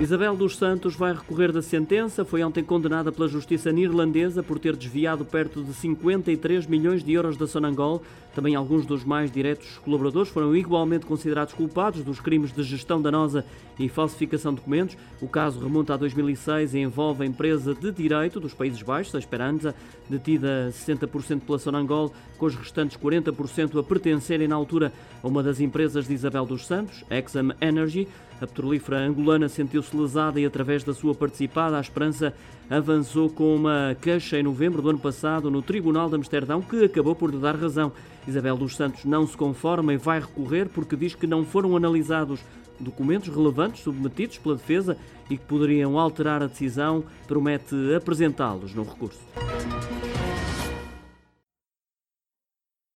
Isabel dos Santos vai recorrer da sentença. Foi ontem condenada pela justiça neerlandesa por ter desviado perto de 53 milhões de euros da Sonangol. Também alguns dos mais diretos colaboradores foram igualmente considerados culpados dos crimes de gestão danosa e falsificação de documentos. O caso remonta a 2006 e envolve a empresa de direito dos Países Baixos, a Esperanza, detida 60% pela Sonangol, com os restantes 40% a pertencerem na altura a uma das empresas de Isabel dos Santos, Exam Energy. A petrolífera angolana sentiu-se lesada e, através da sua participada, a Esperança avançou com uma queixa em novembro do ano passado no Tribunal de Amsterdão, que acabou por lhe dar razão. Isabel dos Santos não se conforma e vai recorrer porque diz que não foram analisados documentos relevantes submetidos pela defesa e que poderiam alterar a decisão, promete apresentá-los no recurso.